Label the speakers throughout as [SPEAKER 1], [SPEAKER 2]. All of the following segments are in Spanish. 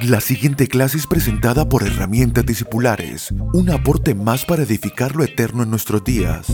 [SPEAKER 1] La siguiente clase es presentada por Herramientas Discipulares, un aporte más para edificar lo eterno en nuestros días.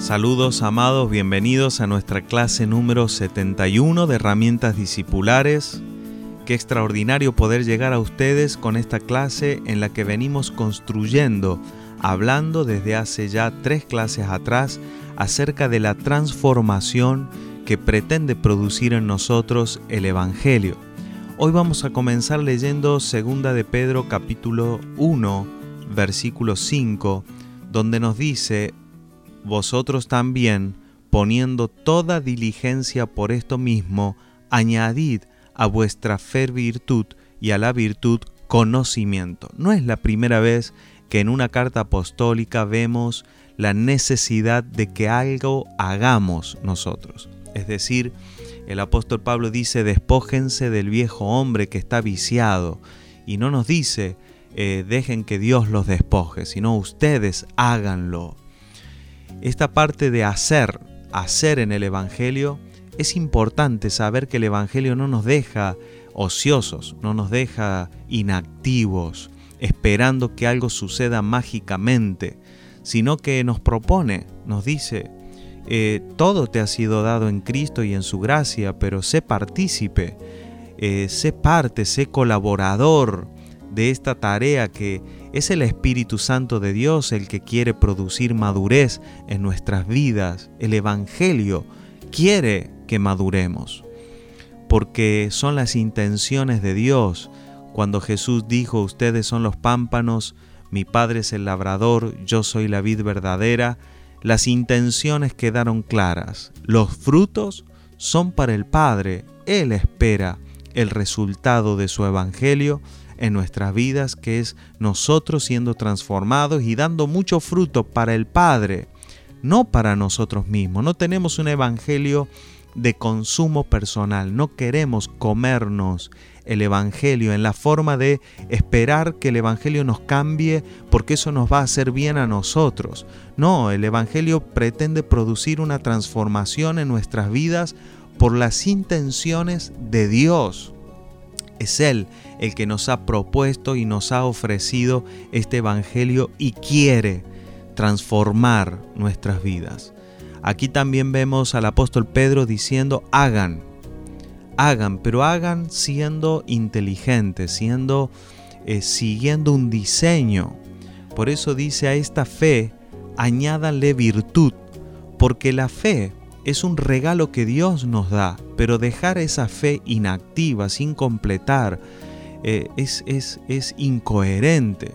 [SPEAKER 2] Saludos amados, bienvenidos a nuestra clase número 71 de herramientas discipulares. Qué extraordinario poder llegar a ustedes con esta clase en la que venimos construyendo, hablando desde hace ya tres clases atrás acerca de la transformación que pretende producir en nosotros el Evangelio. Hoy vamos a comenzar leyendo 2 de Pedro capítulo 1, versículo 5, donde nos dice, vosotros también, poniendo toda diligencia por esto mismo, añadid a vuestra fe virtud y a la virtud conocimiento. No es la primera vez que en una carta apostólica vemos la necesidad de que algo hagamos nosotros. Es decir, el apóstol Pablo dice, despójense del viejo hombre que está viciado. Y no nos dice, eh, dejen que Dios los despoje, sino ustedes háganlo. Esta parte de hacer, hacer en el Evangelio, es importante saber que el Evangelio no nos deja ociosos, no nos deja inactivos, esperando que algo suceda mágicamente, sino que nos propone, nos dice, eh, todo te ha sido dado en Cristo y en su gracia, pero sé partícipe, eh, sé parte, sé colaborador de esta tarea que es el Espíritu Santo de Dios el que quiere producir madurez en nuestras vidas. El Evangelio quiere que maduremos, porque son las intenciones de Dios. Cuando Jesús dijo, ustedes son los pámpanos, mi Padre es el labrador, yo soy la vid verdadera, las intenciones quedaron claras. Los frutos son para el Padre. Él espera el resultado de su Evangelio en nuestras vidas, que es nosotros siendo transformados y dando mucho fruto para el Padre, no para nosotros mismos. No tenemos un evangelio de consumo personal, no queremos comernos el Evangelio en la forma de esperar que el Evangelio nos cambie porque eso nos va a hacer bien a nosotros. No, el Evangelio pretende producir una transformación en nuestras vidas por las intenciones de Dios. Es Él el que nos ha propuesto y nos ha ofrecido este Evangelio y quiere transformar nuestras vidas. Aquí también vemos al apóstol Pedro diciendo, hagan, hagan, pero hagan siendo inteligentes, siendo, eh, siguiendo un diseño. Por eso dice a esta fe, añádanle virtud, porque la fe es un regalo que Dios nos da, pero dejar esa fe inactiva, sin completar, eh, es, es, es incoherente,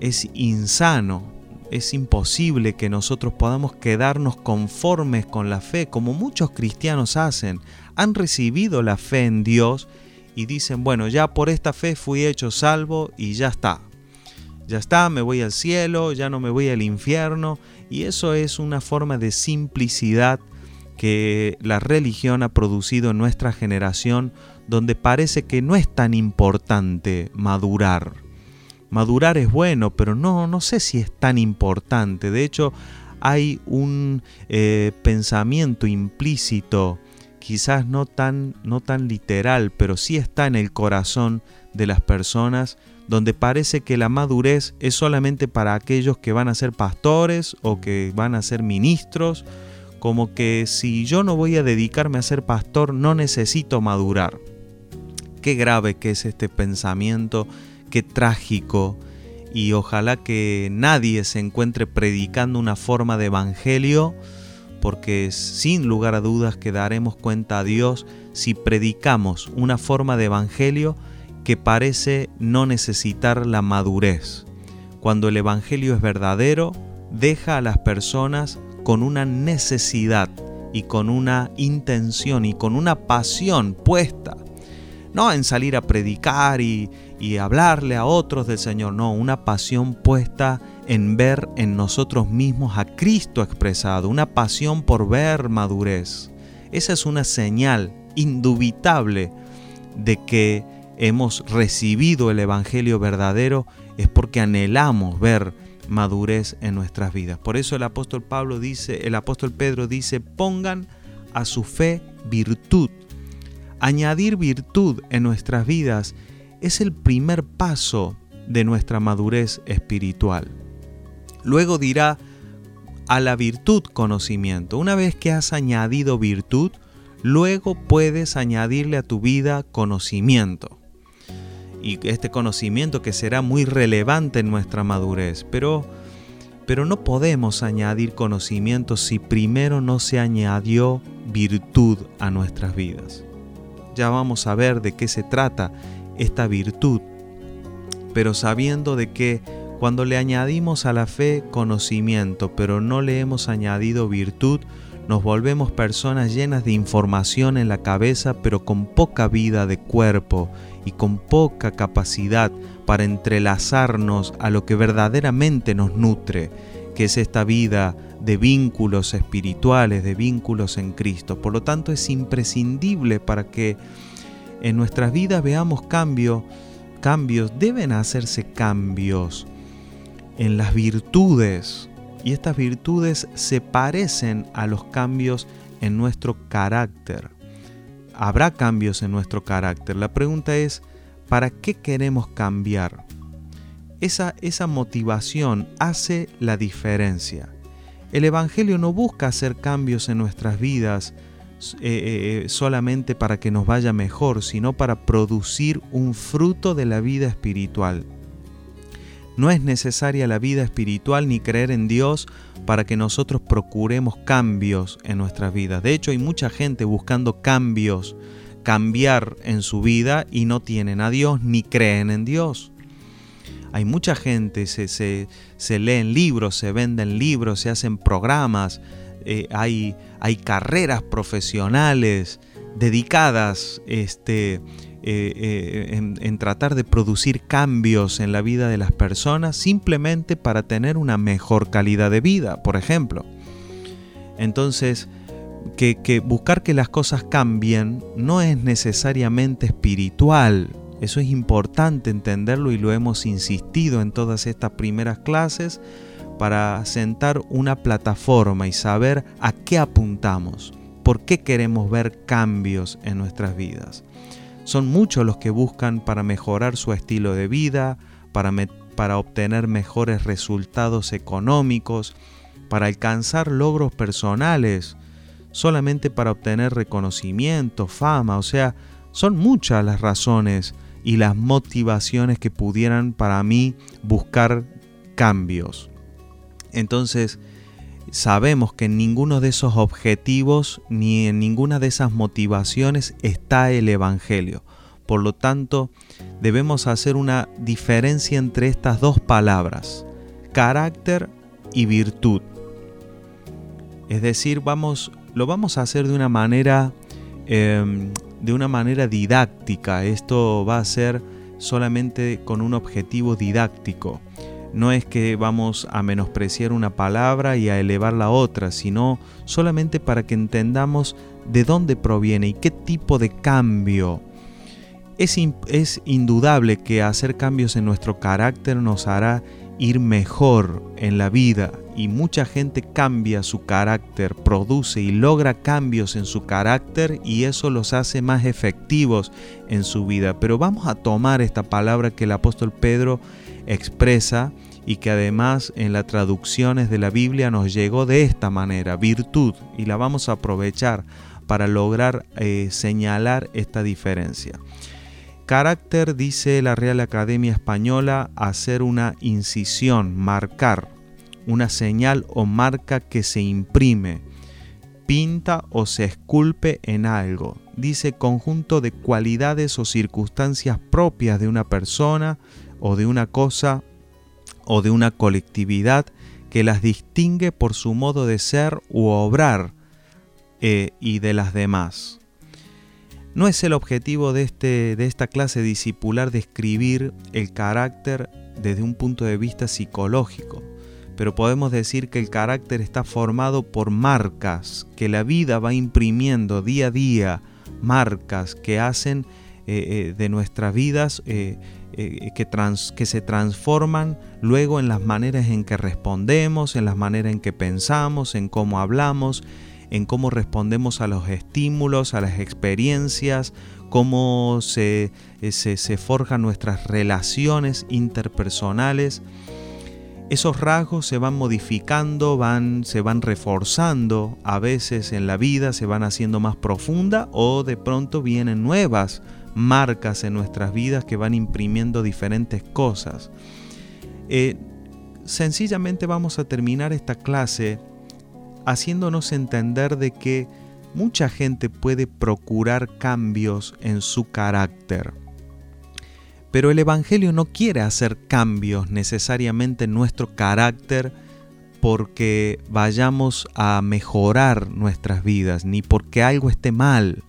[SPEAKER 2] es insano, es imposible que nosotros podamos quedarnos conformes con la fe, como muchos cristianos hacen. Han recibido la fe en Dios y dicen, bueno, ya por esta fe fui hecho salvo y ya está. Ya está, me voy al cielo, ya no me voy al infierno. Y eso es una forma de simplicidad que la religión ha producido en nuestra generación, donde parece que no es tan importante madurar. Madurar es bueno, pero no, no sé si es tan importante. De hecho, hay un eh, pensamiento implícito, quizás no tan, no tan literal, pero sí está en el corazón de las personas, donde parece que la madurez es solamente para aquellos que van a ser pastores o que van a ser ministros como que si yo no voy a dedicarme a ser pastor no necesito madurar. Qué grave que es este pensamiento, qué trágico y ojalá que nadie se encuentre predicando una forma de evangelio porque sin lugar a dudas que daremos cuenta a Dios si predicamos una forma de evangelio que parece no necesitar la madurez. Cuando el evangelio es verdadero, deja a las personas con una necesidad y con una intención y con una pasión puesta. No en salir a predicar y, hablarle a otros del Señor, no, una pasión puesta en ver en nosotros mismos a Cristo expresado, una pasión por ver madurez. Esa es una señal indubitable de que hemos recibido el Evangelio verdadero es porque anhelamos ver madurez en nuestras vidas. Por eso el apóstol Pablo dice, el apóstol Pedro dice, pongan a su fe virtud. Añadir virtud en nuestras vidas es el primer paso de nuestra madurez espiritual. Luego dirá a la virtud conocimiento. Una vez que has añadido virtud, luego puedes añadirle a tu vida conocimiento. Y este conocimiento que será muy relevante en nuestra madurez. Pero, pero no podemos añadir conocimiento si primero no se añadió virtud a nuestras vidas. Ya vamos a ver de qué se trata esta virtud, pero sabiendo de que cuando le añadimos a la fe conocimiento, pero no le hemos añadido virtud, nos volvemos personas llenas de información en la cabeza, pero con poca vida de cuerpo y con poca capacidad para entrelazarnos a lo que verdaderamente nos nutre, que es esta vida de vínculos espirituales, de vínculos en Cristo. Por lo tanto, es imprescindible para que en nuestras vidas veamos cambio, cambios, deben hacerse cambios en las virtudes. Y estas virtudes se parecen a los cambios en nuestro carácter. Habrá cambios en nuestro carácter. La pregunta es, ¿para qué queremos cambiar? Esa, esa motivación hace la diferencia. El Evangelio no busca hacer cambios en nuestras vidas eh, eh, eh, solamente para que nos vaya mejor, sino para producir un fruto de la vida espiritual. No es necesaria la vida espiritual ni creer en Dios para que nosotros procuremos cambios en nuestras vidas. De hecho, hay mucha gente buscando cambios, cambiar en su vida y no tienen a Dios ni creen en Dios. Hay mucha gente, se, se, se leen libros, se venden libros, se hacen programas, eh, hay, carreras profesionales dedicadas este, eh, eh, en, tratar de producir cambios en la vida de las personas simplemente para tener una mejor calidad de vida, por ejemplo. Entonces, que buscar que las cosas cambien no es necesariamente espiritual, eso es importante entenderlo y lo hemos insistido en todas estas primeras clases para sentar una plataforma y saber a qué apuntamos, por qué queremos ver cambios en nuestras vidas. Son muchos los que buscan para mejorar su estilo de vida, para, para obtener mejores resultados económicos, para alcanzar logros personales, solamente para obtener reconocimiento, fama, o sea, son muchas las razones y las motivaciones que pudieran para mí buscar cambios. Entonces, sabemos que en ninguno de esos objetivos ni en ninguna de esas motivaciones está el Evangelio. Por lo tanto, debemos hacer una diferencia entre estas dos palabras, carácter y virtud. Es decir, vamos, lo vamos a hacer de una manera, em, de una manera didáctica. Esto va a ser solamente con un objetivo didáctico no es que vamos a menospreciar una palabra y a elevar la otra, sino solamente para que entendamos de dónde proviene y qué tipo de cambio. Es, es indudable que hacer cambios en nuestro carácter nos hará ir mejor en la vida y mucha gente cambia su carácter, produce y logra cambios en su carácter y eso los hace más efectivos en su vida. Pero vamos a tomar esta palabra que el apóstol Pedro expresa y que además en las traducciones de la Biblia nos llegó de esta manera, virtud, y la vamos a aprovechar para lograr eh, señalar esta diferencia. Carácter, dice la Real Academia Española, hacer una incisión, marcar, una señal o marca que se imprime, pinta o se esculpe en algo. Dice conjunto de cualidades o circunstancias propias de una persona o de una cosa o de una colectividad que las distingue por su modo de ser u obrar eh, y de las demás. No es el objetivo de, este, de esta clase discipular describir el carácter desde un punto de vista psicológico, pero podemos decir que el carácter está formado por marcas que la vida va imprimiendo día a día, marcas que hacen de nuestras vidas que, que se transforman luego en las maneras en que respondemos, en las maneras en que pensamos, en cómo hablamos, en cómo respondemos a los estímulos, a las experiencias, cómo se, se forjan nuestras relaciones interpersonales. Esos rasgos se van modificando, van, se van reforzando, a veces en la vida se van haciendo más profunda o de pronto vienen nuevas marcas en nuestras vidas que van imprimiendo diferentes cosas. Eh, sencillamente vamos a terminar esta clase haciéndonos entender de que mucha gente puede procurar cambios en su carácter pero el Evangelio no quiere hacer cambios necesariamente en nuestro carácter porque vayamos a mejorar nuestras vidas, ni porque algo esté mal,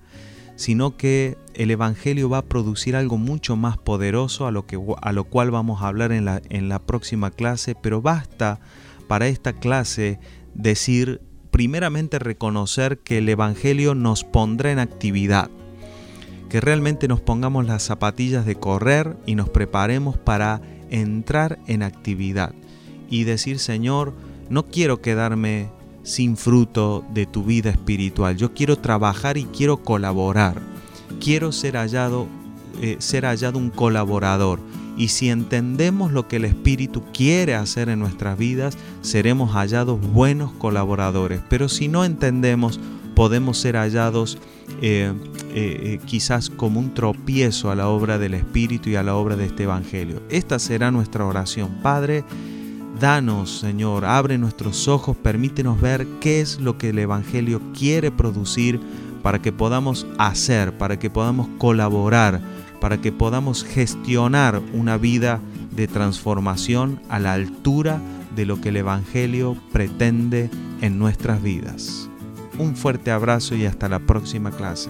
[SPEAKER 2] sino que el Evangelio va a producir algo mucho más poderoso a lo, que, a lo cual vamos a hablar en la, en la próxima clase, pero basta para esta clase decir, primeramente reconocer que el Evangelio nos pondrá en actividad que realmente nos pongamos las zapatillas de correr y nos preparemos para entrar en actividad y decir, Señor, no quiero quedarme sin fruto de tu vida espiritual, yo quiero trabajar y quiero colaborar, quiero ser hallado, eh, ser hallado un colaborador. Y si entendemos lo que el Espíritu quiere hacer en nuestras vidas, seremos hallados buenos colaboradores. Pero si no entendemos, podemos ser hallados eh, eh, quizás como un tropiezo a la obra del Espíritu y a la obra de este Evangelio. Esta será nuestra oración. Padre, danos, Señor, abre nuestros ojos, permítenos ver qué es lo que el Evangelio quiere producir para que podamos hacer, para que podamos colaborar, para que podamos gestionar una vida de transformación a la altura de lo que el Evangelio pretende en nuestras vidas. Un fuerte abrazo y hasta la próxima clase.